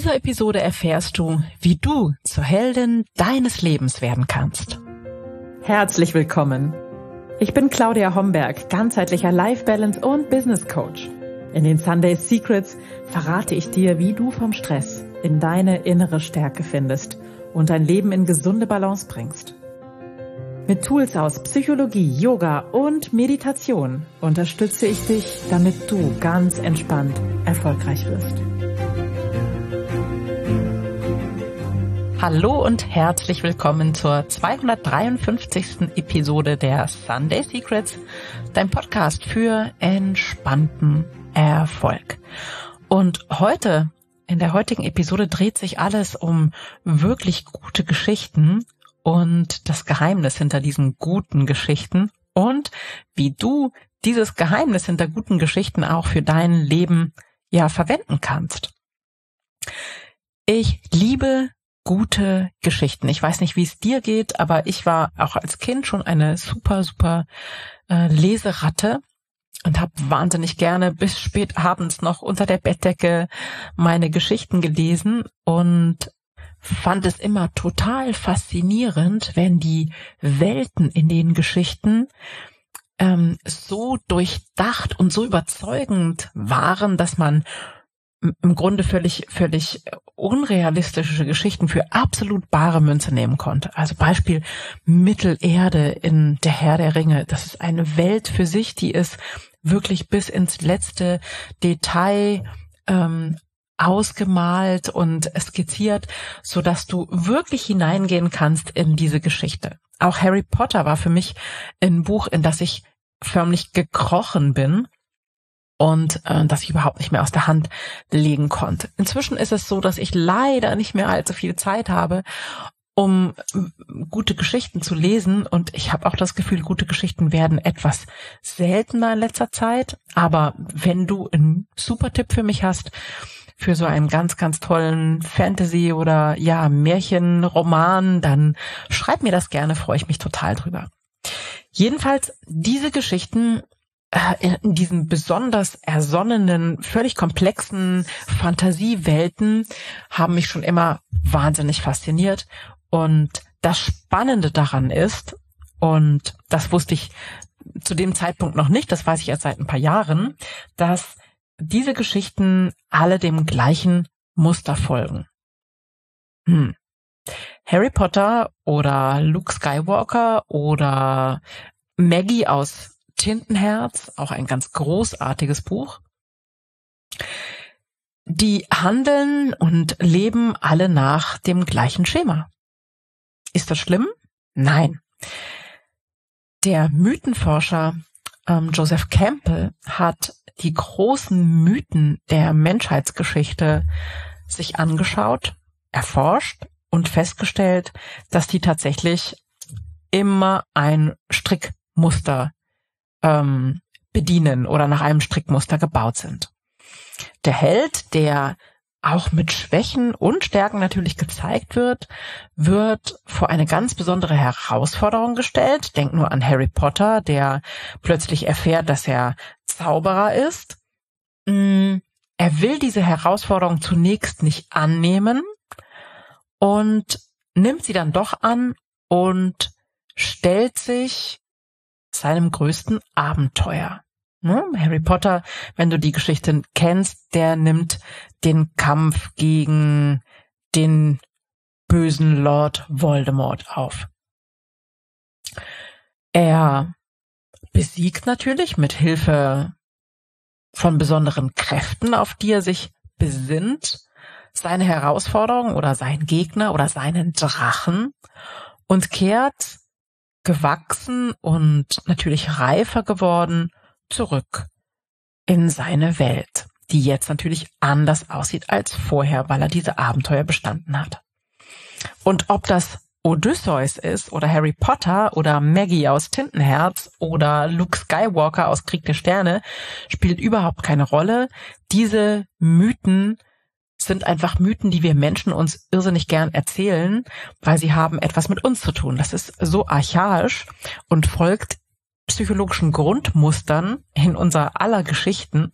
dieser Episode erfährst du, wie du zur Heldin deines Lebens werden kannst. Herzlich willkommen. Ich bin Claudia Homberg, ganzheitlicher Life Balance und Business Coach. In den Sunday Secrets verrate ich dir, wie du vom Stress in deine innere Stärke findest und dein Leben in gesunde Balance bringst. Mit Tools aus Psychologie, Yoga und Meditation unterstütze ich dich, damit du ganz entspannt erfolgreich wirst. Hallo und herzlich willkommen zur 253. Episode der Sunday Secrets, dein Podcast für entspannten Erfolg. Und heute, in der heutigen Episode dreht sich alles um wirklich gute Geschichten und das Geheimnis hinter diesen guten Geschichten und wie du dieses Geheimnis hinter guten Geschichten auch für dein Leben ja verwenden kannst. Ich liebe gute Geschichten. Ich weiß nicht, wie es dir geht, aber ich war auch als Kind schon eine super, super äh, Leseratte und habe wahnsinnig gerne bis spät abends noch unter der Bettdecke meine Geschichten gelesen und fand es immer total faszinierend, wenn die Welten in den Geschichten ähm, so durchdacht und so überzeugend waren, dass man im Grunde völlig, völlig unrealistische Geschichten für absolut bare Münze nehmen konnte. Also Beispiel Mittelerde in Der Herr der Ringe. Das ist eine Welt für sich, die ist wirklich bis ins letzte Detail ähm, ausgemalt und skizziert, so dass du wirklich hineingehen kannst in diese Geschichte. Auch Harry Potter war für mich ein Buch, in das ich förmlich gekrochen bin und äh, das ich überhaupt nicht mehr aus der Hand legen konnte. Inzwischen ist es so, dass ich leider nicht mehr allzu viel Zeit habe, um gute Geschichten zu lesen und ich habe auch das Gefühl, gute Geschichten werden etwas seltener in letzter Zeit. Aber wenn du einen super Tipp für mich hast, für so einen ganz, ganz tollen Fantasy- oder ja, Märchenroman, dann schreib mir das gerne, freue ich mich total drüber. Jedenfalls, diese Geschichten äh, in diesen besonders ersonnenen, völlig komplexen Fantasiewelten haben mich schon immer wahnsinnig fasziniert. Und das Spannende daran ist, und das wusste ich zu dem Zeitpunkt noch nicht, das weiß ich erst seit ein paar Jahren, dass diese Geschichten alle dem gleichen Muster folgen. Hm. Harry Potter oder Luke Skywalker oder Maggie aus Tintenherz, auch ein ganz großartiges Buch. Die handeln und leben alle nach dem gleichen Schema. Ist das schlimm? Nein. Der Mythenforscher ähm, Joseph Campbell hat die großen Mythen der Menschheitsgeschichte sich angeschaut, erforscht und festgestellt, dass die tatsächlich immer ein Strickmuster ähm, bedienen oder nach einem Strickmuster gebaut sind. Der Held, der auch mit Schwächen und Stärken natürlich gezeigt wird, wird vor eine ganz besondere Herausforderung gestellt. Denk nur an Harry Potter, der plötzlich erfährt, dass er Zauberer ist. Mm, er will diese Herausforderung zunächst nicht annehmen und nimmt sie dann doch an und stellt sich seinem größten Abenteuer. Ne? Harry Potter, wenn du die Geschichte kennst, der nimmt den Kampf gegen den bösen Lord Voldemort auf. Er besiegt natürlich mit Hilfe von besonderen Kräften, auf die er sich besinnt, seine Herausforderung oder seinen Gegner oder seinen Drachen und kehrt gewachsen und natürlich reifer geworden zurück in seine Welt, die jetzt natürlich anders aussieht als vorher, weil er diese Abenteuer bestanden hat. Und ob das Odysseus ist oder Harry Potter oder Maggie aus Tintenherz oder Luke Skywalker aus Krieg der Sterne, spielt überhaupt keine Rolle. Diese Mythen sind einfach Mythen, die wir Menschen uns irrsinnig gern erzählen, weil sie haben etwas mit uns zu tun. Das ist so archaisch und folgt psychologischen Grundmustern in unser aller Geschichten,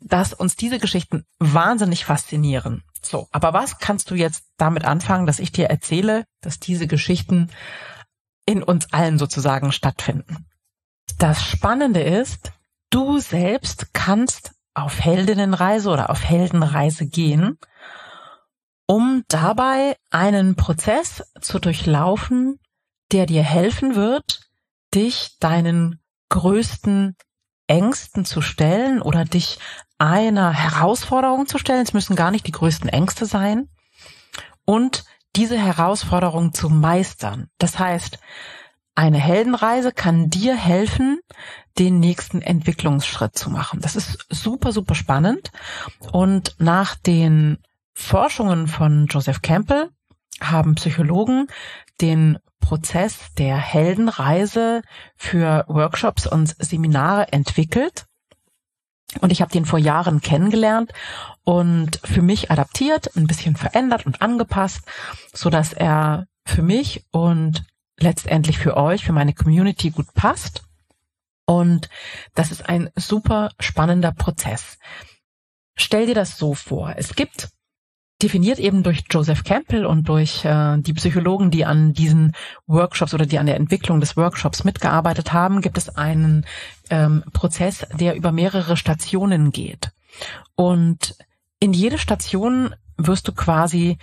dass uns diese Geschichten wahnsinnig faszinieren. So, aber was kannst du jetzt damit anfangen, dass ich dir erzähle, dass diese Geschichten in uns allen sozusagen stattfinden? Das Spannende ist, du selbst kannst auf Heldinnenreise oder auf Heldenreise gehen, um dabei einen Prozess zu durchlaufen, der dir helfen wird, dich deinen größten Ängsten zu stellen oder dich einer Herausforderung zu stellen. Es müssen gar nicht die größten Ängste sein. Und diese Herausforderung zu meistern. Das heißt, eine Heldenreise kann dir helfen, den nächsten Entwicklungsschritt zu machen. Das ist super, super spannend. Und nach den Forschungen von Joseph Campbell haben Psychologen den Prozess der Heldenreise für Workshops und Seminare entwickelt. Und ich habe den vor Jahren kennengelernt und für mich adaptiert, ein bisschen verändert und angepasst, so dass er für mich und letztendlich für euch, für meine Community gut passt. Und das ist ein super spannender Prozess. Stell dir das so vor. Es gibt definiert eben durch Joseph Campbell und durch äh, die Psychologen, die an diesen Workshops oder die an der Entwicklung des Workshops mitgearbeitet haben, gibt es einen ähm, Prozess, der über mehrere Stationen geht. Und in jede Station wirst du quasi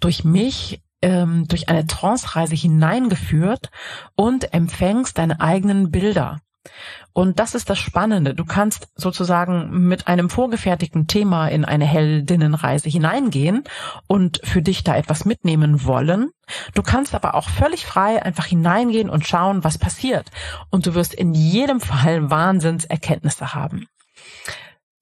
durch mich ähm, durch eine Trance-Reise hineingeführt und empfängst deine eigenen Bilder. Und das ist das Spannende. Du kannst sozusagen mit einem vorgefertigten Thema in eine Heldinnenreise hineingehen und für dich da etwas mitnehmen wollen. Du kannst aber auch völlig frei einfach hineingehen und schauen, was passiert. Und du wirst in jedem Fall Wahnsinnserkenntnisse haben.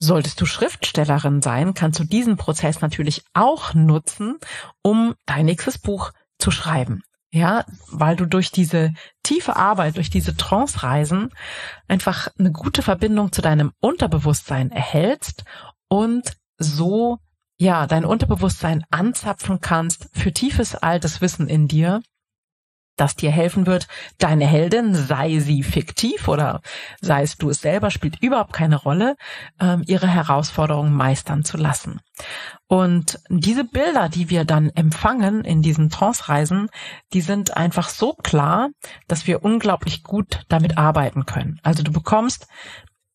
Solltest du Schriftstellerin sein, kannst du diesen Prozess natürlich auch nutzen, um dein nächstes Buch zu schreiben. Ja, weil du durch diese tiefe Arbeit, durch diese Trance-Reisen einfach eine gute Verbindung zu deinem Unterbewusstsein erhältst und so ja, dein Unterbewusstsein anzapfen kannst für tiefes altes Wissen in dir das dir helfen wird, deine Heldin, sei sie fiktiv oder sei es du es selber, spielt überhaupt keine Rolle, ähm, ihre Herausforderungen meistern zu lassen. Und diese Bilder, die wir dann empfangen in diesen Trance-Reisen, die sind einfach so klar, dass wir unglaublich gut damit arbeiten können. Also du bekommst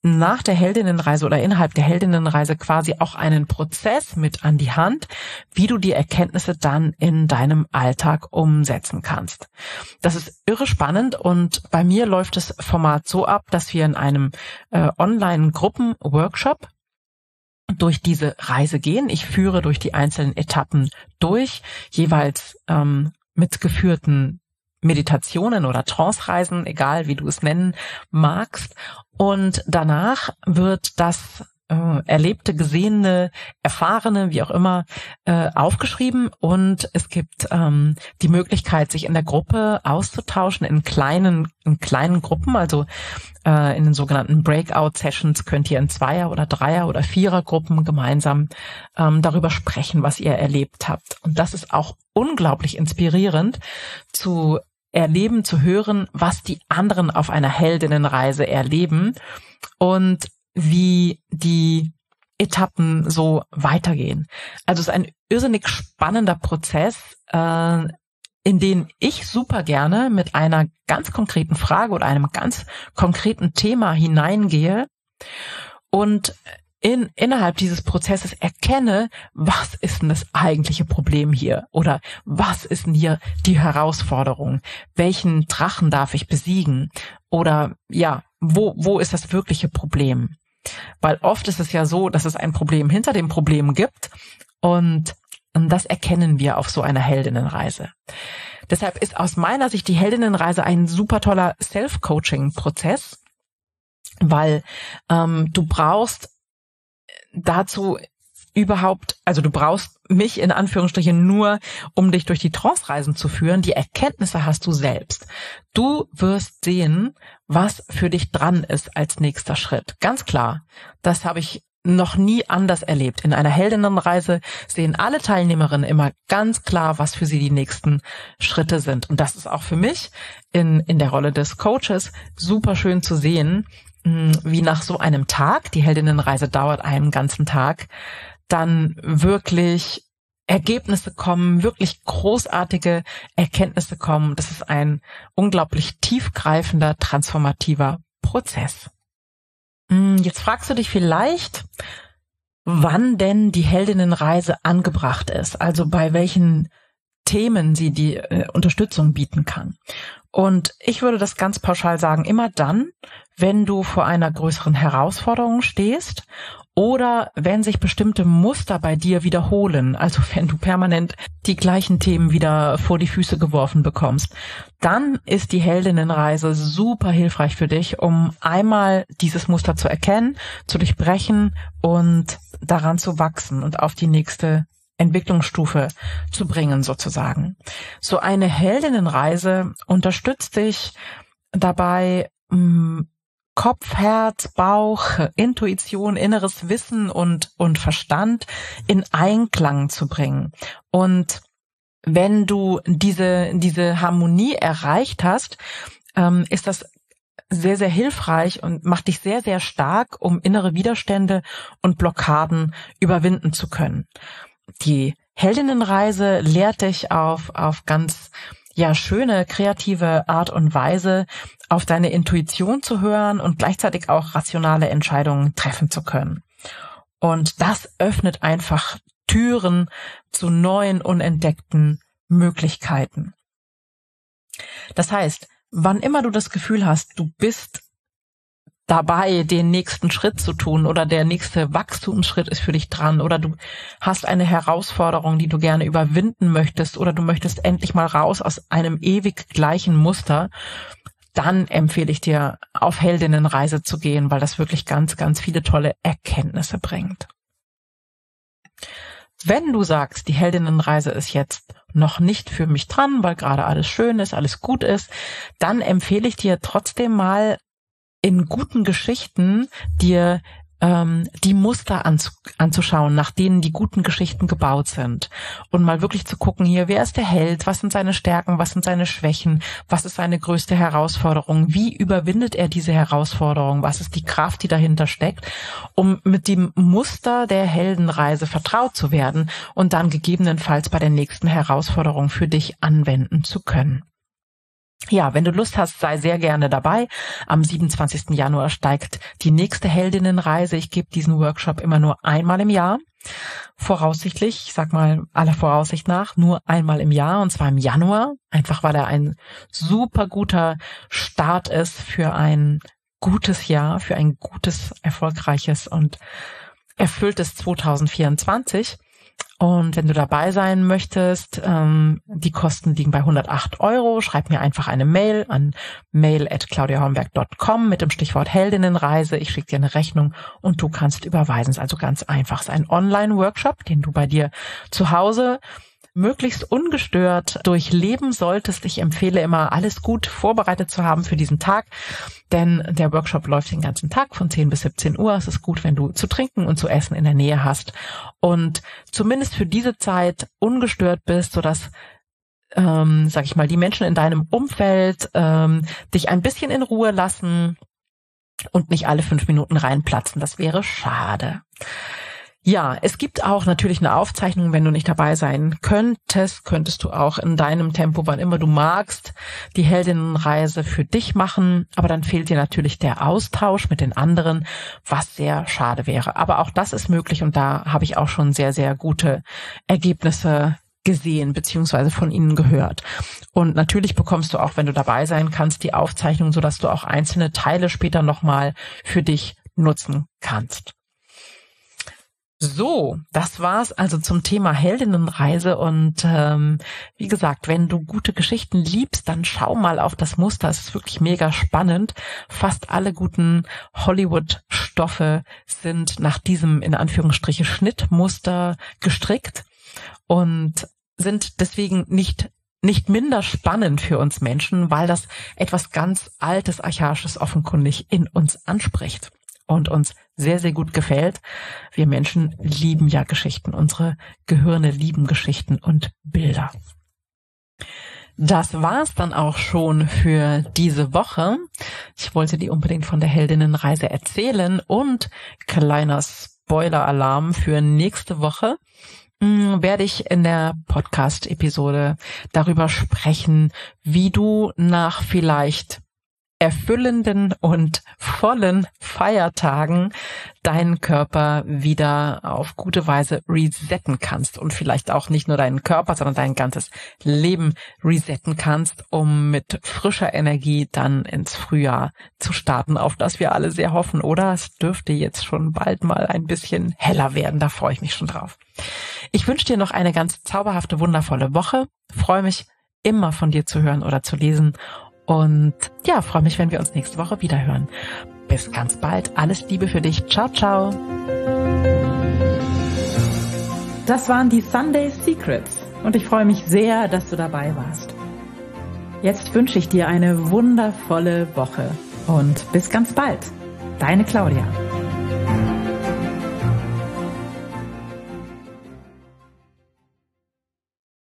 nach der Heldinnenreise oder innerhalb der Heldinnenreise quasi auch einen Prozess mit an die Hand, wie du die Erkenntnisse dann in deinem Alltag umsetzen kannst. Das ist irre spannend und bei mir läuft das Format so ab, dass wir in einem äh, Online-Gruppen-Workshop durch diese Reise gehen. Ich führe durch die einzelnen Etappen durch, jeweils ähm, mit geführten Meditationen oder Trance-Reisen, egal wie du es nennen magst. Und danach wird das äh, erlebte, gesehene, erfahrene, wie auch immer, äh, aufgeschrieben und es gibt ähm, die Möglichkeit, sich in der Gruppe auszutauschen in kleinen, in kleinen Gruppen, also äh, in den sogenannten Breakout-Sessions könnt ihr in Zweier- oder Dreier- oder Vierer-Gruppen gemeinsam ähm, darüber sprechen, was ihr erlebt habt. Und das ist auch unglaublich inspirierend zu erleben, zu hören, was die anderen auf einer Heldinnenreise erleben und wie die Etappen so weitergehen. Also es ist ein irrsinnig spannender Prozess, äh, in den ich super gerne mit einer ganz konkreten Frage oder einem ganz konkreten Thema hineingehe und in, innerhalb dieses Prozesses erkenne, was ist denn das eigentliche Problem hier? Oder was ist denn hier die Herausforderung? Welchen Drachen darf ich besiegen? Oder ja, wo, wo ist das wirkliche Problem? Weil oft ist es ja so, dass es ein Problem hinter dem Problem gibt und, und das erkennen wir auf so einer Heldinnenreise. Deshalb ist aus meiner Sicht die Heldinnenreise ein super toller Self-Coaching-Prozess, weil ähm, du brauchst dazu überhaupt, also du brauchst mich in Anführungsstrichen nur, um dich durch die Trance-Reisen zu führen. Die Erkenntnisse hast du selbst. Du wirst sehen, was für dich dran ist als nächster Schritt. Ganz klar. Das habe ich noch nie anders erlebt. In einer Heldinnenreise sehen alle Teilnehmerinnen immer ganz klar, was für sie die nächsten Schritte sind. Und das ist auch für mich in, in der Rolle des Coaches super schön zu sehen, wie nach so einem Tag, die Heldinnenreise dauert einen ganzen Tag, dann wirklich Ergebnisse kommen, wirklich großartige Erkenntnisse kommen. Das ist ein unglaublich tiefgreifender, transformativer Prozess. Hm, jetzt fragst du dich vielleicht, wann denn die Heldinnenreise angebracht ist, also bei welchen Themen sie die äh, Unterstützung bieten kann. Und ich würde das ganz pauschal sagen, immer dann, wenn du vor einer größeren Herausforderung stehst oder wenn sich bestimmte Muster bei dir wiederholen, also wenn du permanent die gleichen Themen wieder vor die Füße geworfen bekommst, dann ist die Heldinnenreise super hilfreich für dich, um einmal dieses Muster zu erkennen, zu durchbrechen und daran zu wachsen und auf die nächste Entwicklungsstufe zu bringen sozusagen. So eine Heldinnenreise unterstützt dich dabei, mm, Kopf, Herz, Bauch, Intuition, inneres Wissen und, und Verstand in Einklang zu bringen. Und wenn du diese, diese Harmonie erreicht hast, ähm, ist das sehr, sehr hilfreich und macht dich sehr, sehr stark, um innere Widerstände und Blockaden überwinden zu können. Die Heldinnenreise lehrt dich auf, auf ganz ja schöne kreative Art und Weise auf deine Intuition zu hören und gleichzeitig auch rationale Entscheidungen treffen zu können. Und das öffnet einfach Türen zu neuen unentdeckten Möglichkeiten. Das heißt, wann immer du das Gefühl hast, du bist dabei, den nächsten Schritt zu tun oder der nächste Wachstumsschritt ist für dich dran oder du hast eine Herausforderung, die du gerne überwinden möchtest oder du möchtest endlich mal raus aus einem ewig gleichen Muster, dann empfehle ich dir, auf Heldinnenreise zu gehen, weil das wirklich ganz, ganz viele tolle Erkenntnisse bringt. Wenn du sagst, die Heldinnenreise ist jetzt noch nicht für mich dran, weil gerade alles schön ist, alles gut ist, dann empfehle ich dir trotzdem mal in guten Geschichten dir ähm, die Muster anzu anzuschauen, nach denen die guten Geschichten gebaut sind. Und mal wirklich zu gucken hier, wer ist der Held, was sind seine Stärken, was sind seine Schwächen, was ist seine größte Herausforderung, wie überwindet er diese Herausforderung, was ist die Kraft, die dahinter steckt, um mit dem Muster der Heldenreise vertraut zu werden und dann gegebenenfalls bei der nächsten Herausforderung für dich anwenden zu können. Ja, wenn du Lust hast, sei sehr gerne dabei. Am 27. Januar steigt die nächste Heldinnenreise. Ich gebe diesen Workshop immer nur einmal im Jahr. Voraussichtlich, ich sag mal aller Voraussicht nach, nur einmal im Jahr und zwar im Januar. Einfach weil er ein super guter Start ist für ein gutes Jahr, für ein gutes, erfolgreiches und erfülltes 2024. Und wenn du dabei sein möchtest, ähm, die Kosten liegen bei 108 Euro. Schreib mir einfach eine Mail an mail.claudiahornberg.com mit dem Stichwort Heldinnenreise. Ich schicke dir eine Rechnung und du kannst überweisen. Es ist also ganz einfach. Es ist ein Online-Workshop, den du bei dir zu Hause möglichst ungestört durchleben solltest. Ich empfehle immer, alles gut vorbereitet zu haben für diesen Tag, denn der Workshop läuft den ganzen Tag von 10 bis 17 Uhr. Es ist gut, wenn du zu trinken und zu essen in der Nähe hast und zumindest für diese Zeit ungestört bist, sodass ähm, sag ich mal, die Menschen in deinem Umfeld ähm, dich ein bisschen in Ruhe lassen und nicht alle fünf Minuten reinplatzen. Das wäre schade. Ja, es gibt auch natürlich eine Aufzeichnung, wenn du nicht dabei sein könntest, könntest du auch in deinem Tempo, wann immer du magst, die Heldinnenreise für dich machen. Aber dann fehlt dir natürlich der Austausch mit den anderen, was sehr schade wäre. Aber auch das ist möglich und da habe ich auch schon sehr, sehr gute Ergebnisse gesehen beziehungsweise von ihnen gehört. Und natürlich bekommst du auch, wenn du dabei sein kannst, die Aufzeichnung, sodass du auch einzelne Teile später nochmal für dich nutzen kannst. So, das war's also zum Thema Heldinnenreise und ähm, wie gesagt, wenn du gute Geschichten liebst, dann schau mal auf das Muster. Es ist wirklich mega spannend. Fast alle guten Hollywood-Stoffe sind nach diesem in Anführungsstriche Schnittmuster gestrickt und sind deswegen nicht nicht minder spannend für uns Menschen, weil das etwas ganz Altes, Archaisches offenkundig in uns anspricht. Und uns sehr, sehr gut gefällt. Wir Menschen lieben ja Geschichten. Unsere Gehirne lieben Geschichten und Bilder. Das war's dann auch schon für diese Woche. Ich wollte dir unbedingt von der Heldinnenreise erzählen und kleiner Spoiler-Alarm für nächste Woche hm, werde ich in der Podcast-Episode darüber sprechen, wie du nach vielleicht erfüllenden und vollen Feiertagen deinen Körper wieder auf gute Weise resetten kannst und vielleicht auch nicht nur deinen Körper, sondern dein ganzes Leben resetten kannst, um mit frischer Energie dann ins Frühjahr zu starten, auf das wir alle sehr hoffen, oder? Es dürfte jetzt schon bald mal ein bisschen heller werden, da freue ich mich schon drauf. Ich wünsche dir noch eine ganz zauberhafte, wundervolle Woche, freue mich immer von dir zu hören oder zu lesen und ja, freue mich, wenn wir uns nächste Woche wieder hören. Bis ganz bald. Alles Liebe für dich. Ciao, ciao. Das waren die Sunday Secrets und ich freue mich sehr, dass du dabei warst. Jetzt wünsche ich dir eine wundervolle Woche und bis ganz bald. Deine Claudia.